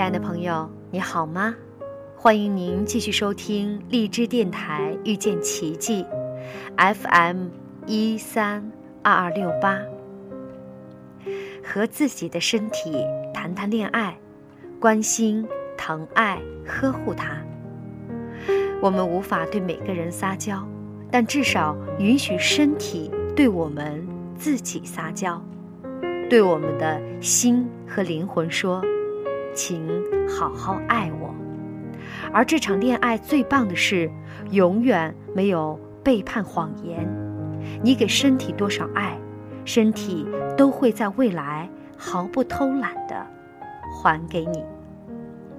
亲爱的朋友，你好吗？欢迎您继续收听荔枝电台遇见奇迹，FM 一三二二六八。和自己的身体谈谈恋爱，关心、疼爱、呵护它。我们无法对每个人撒娇，但至少允许身体对我们自己撒娇。对我们的心和灵魂说：“请好好爱我。”而这场恋爱最棒的是，永远没有背叛谎言。你给身体多少爱，身体都会在未来毫不偷懒的还给你。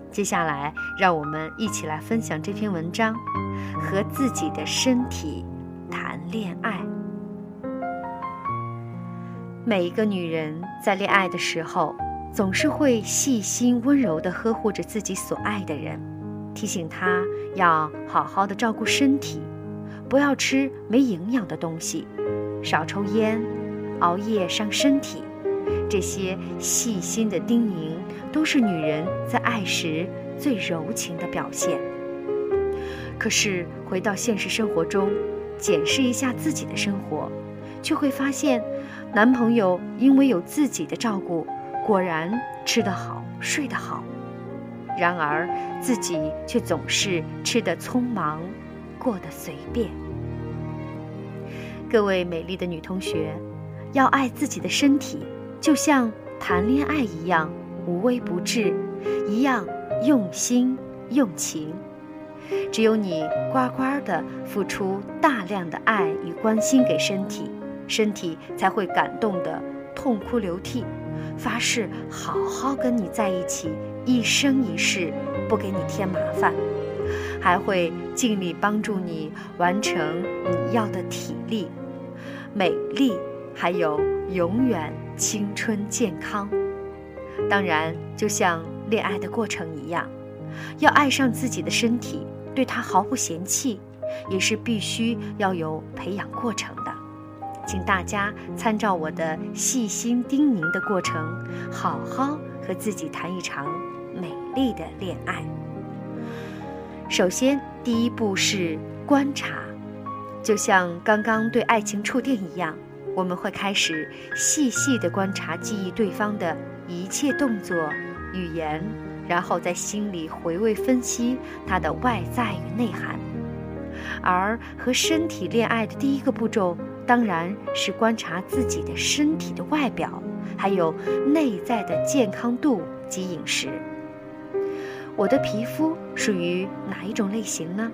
接下来，让我们一起来分享这篇文章：和自己的身体谈恋爱。每一个女人在恋爱的时候，总是会细心温柔地呵护着自己所爱的人，提醒他要好好的照顾身体，不要吃没营养的东西，少抽烟，熬夜伤身体。这些细心的叮咛，都是女人在爱时最柔情的表现。可是回到现实生活中，检视一下自己的生活。却会发现，男朋友因为有自己的照顾，果然吃得好，睡得好；然而自己却总是吃得匆忙，过得随便。各位美丽的女同学，要爱自己的身体，就像谈恋爱一样无微不至，一样用心用情。只有你乖乖的付出大量的爱与关心给身体。身体才会感动的痛哭流涕，发誓好好跟你在一起，一生一世不给你添麻烦，还会尽力帮助你完成你要的体力、美丽，还有永远青春健康。当然，就像恋爱的过程一样，要爱上自己的身体，对它毫不嫌弃，也是必须要有培养过程的。请大家参照我的细心叮咛的过程，好好和自己谈一场美丽的恋爱。首先，第一步是观察，就像刚刚对爱情触电一样，我们会开始细细的观察、记忆对方的一切动作、语言，然后在心里回味分析他的外在与内涵。而和身体恋爱的第一个步骤。当然是观察自己的身体的外表，还有内在的健康度及饮食。我的皮肤属于哪一种类型呢？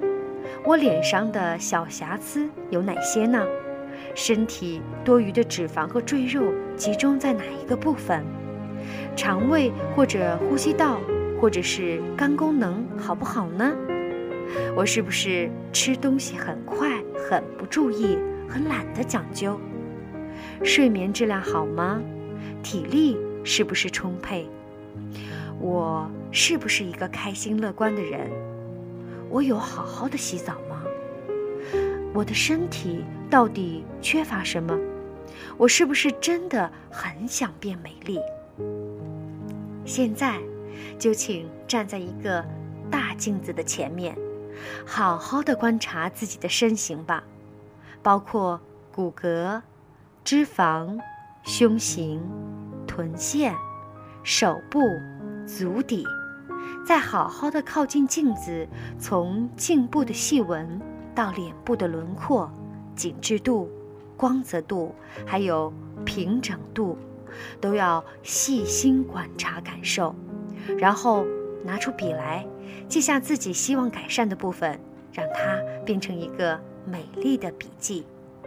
我脸上的小瑕疵有哪些呢？身体多余的脂肪和赘肉集中在哪一个部分？肠胃或者呼吸道或者是肝功能好不好呢？我是不是吃东西很快，很不注意？很懒得讲究，睡眠质量好吗？体力是不是充沛？我是不是一个开心乐观的人？我有好好的洗澡吗？我的身体到底缺乏什么？我是不是真的很想变美丽？现在，就请站在一个大镜子的前面，好好的观察自己的身形吧。包括骨骼、脂肪、胸型、臀线、手部、足底，再好好的靠近镜子，从颈部的细纹到脸部的轮廓、紧致度、光泽度，还有平整度，都要细心观察感受，然后拿出笔来，记下自己希望改善的部分，让它变成一个。美丽的笔记，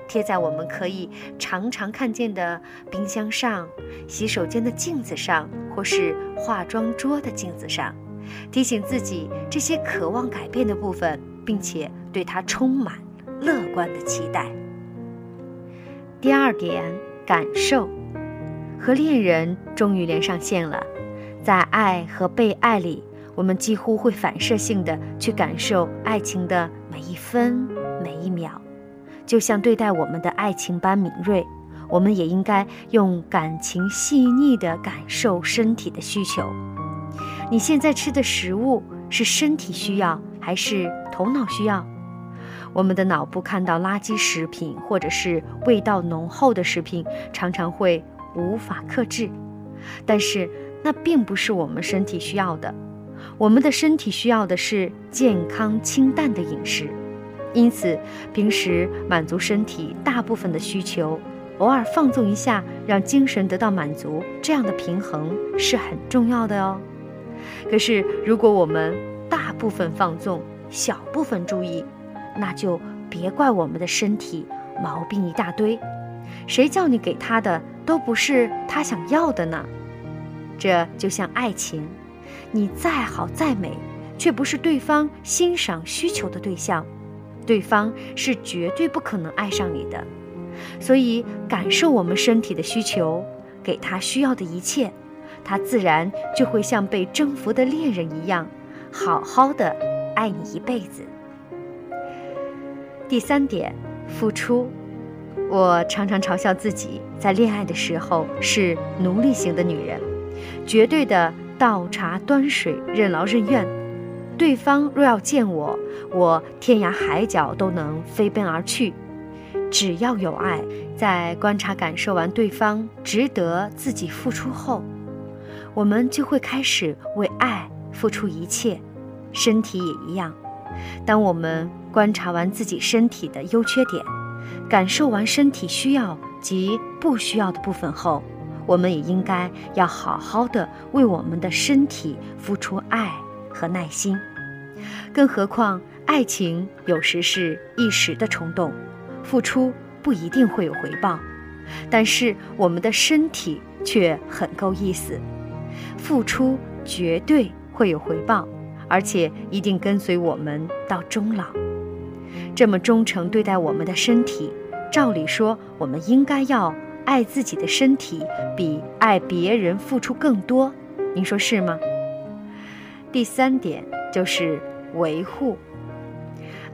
贴在我们可以常常看见的冰箱上、洗手间的镜子上，或是化妆桌的镜子上，提醒自己这些渴望改变的部分，并且对它充满乐观的期待。第二点，感受，和恋人终于连上线了，在爱和被爱里，我们几乎会反射性的去感受爱情的每一分。每一秒，就像对待我们的爱情般敏锐，我们也应该用感情细腻的感受身体的需求。你现在吃的食物是身体需要还是头脑需要？我们的脑部看到垃圾食品或者是味道浓厚的食品，常常会无法克制，但是那并不是我们身体需要的。我们的身体需要的是健康清淡的饮食，因此平时满足身体大部分的需求，偶尔放纵一下，让精神得到满足，这样的平衡是很重要的哦。可是如果我们大部分放纵，小部分注意，那就别怪我们的身体毛病一大堆，谁叫你给他的都不是他想要的呢？这就像爱情，你再好再美，却不是对方欣赏需求的对象，对方是绝对不可能爱上你的。所以，感受我们身体的需求，给他需要的一切，他自然就会像被征服的恋人一样，好好的爱你一辈子。第三点，付出。我常常嘲笑自己，在恋爱的时候是奴隶型的女人，绝对的倒茶端水、任劳任怨。对方若要见我，我天涯海角都能飞奔而去。只要有爱，在观察、感受完对方值得自己付出后，我们就会开始为爱付出一切，身体也一样。当我们观察完自己身体的优缺点，感受完身体需要及不需要的部分后，我们也应该要好好的为我们的身体付出爱和耐心。更何况，爱情有时是一时的冲动，付出不一定会有回报，但是我们的身体却很够意思，付出绝对会有回报。而且一定跟随我们到终老，这么忠诚对待我们的身体，照理说我们应该要爱自己的身体，比爱别人付出更多。您说是吗？第三点就是维护。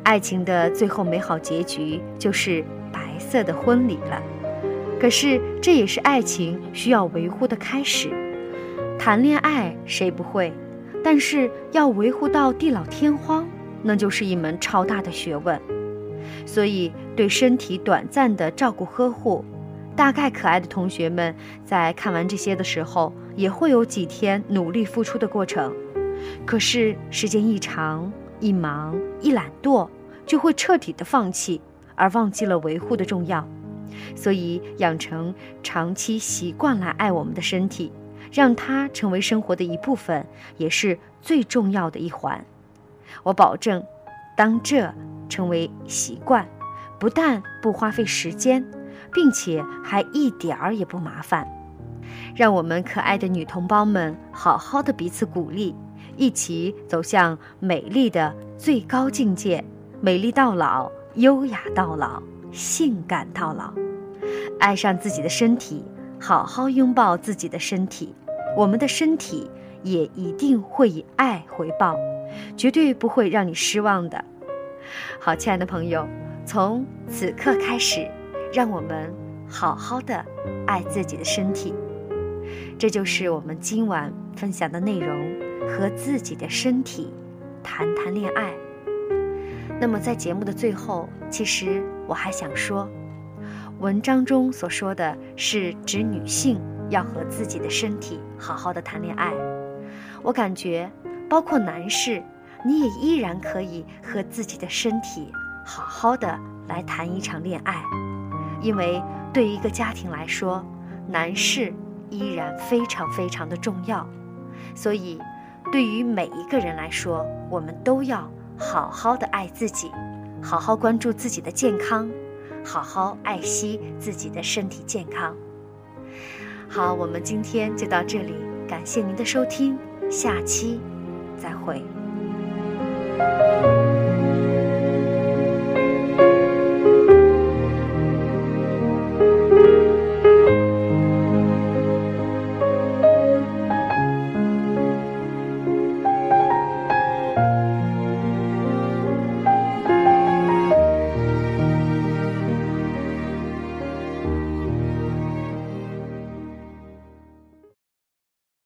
爱情的最后美好结局就是白色的婚礼了，可是这也是爱情需要维护的开始。谈恋爱谁不会？但是要维护到地老天荒，那就是一门超大的学问。所以对身体短暂的照顾呵护，大概可爱的同学们在看完这些的时候，也会有几天努力付出的过程。可是时间一长，一忙一懒惰，就会彻底的放弃，而忘记了维护的重要。所以养成长期习惯来爱我们的身体。让它成为生活的一部分，也是最重要的一环。我保证，当这成为习惯，不但不花费时间，并且还一点儿也不麻烦。让我们可爱的女同胞们好好的彼此鼓励，一起走向美丽的最高境界：美丽到老，优雅到老，性感到老。爱上自己的身体。好好拥抱自己的身体，我们的身体也一定会以爱回报，绝对不会让你失望的。好，亲爱的朋友，从此刻开始，让我们好好的爱自己的身体。这就是我们今晚分享的内容：和自己的身体谈谈恋爱。那么，在节目的最后，其实我还想说。文章中所说的是指女性要和自己的身体好好的谈恋爱，我感觉包括男士，你也依然可以和自己的身体好好的来谈一场恋爱，因为对于一个家庭来说，男士依然非常非常的重要，所以对于每一个人来说，我们都要好好的爱自己，好好关注自己的健康。好好爱惜自己的身体健康。好，我们今天就到这里，感谢您的收听，下期再会。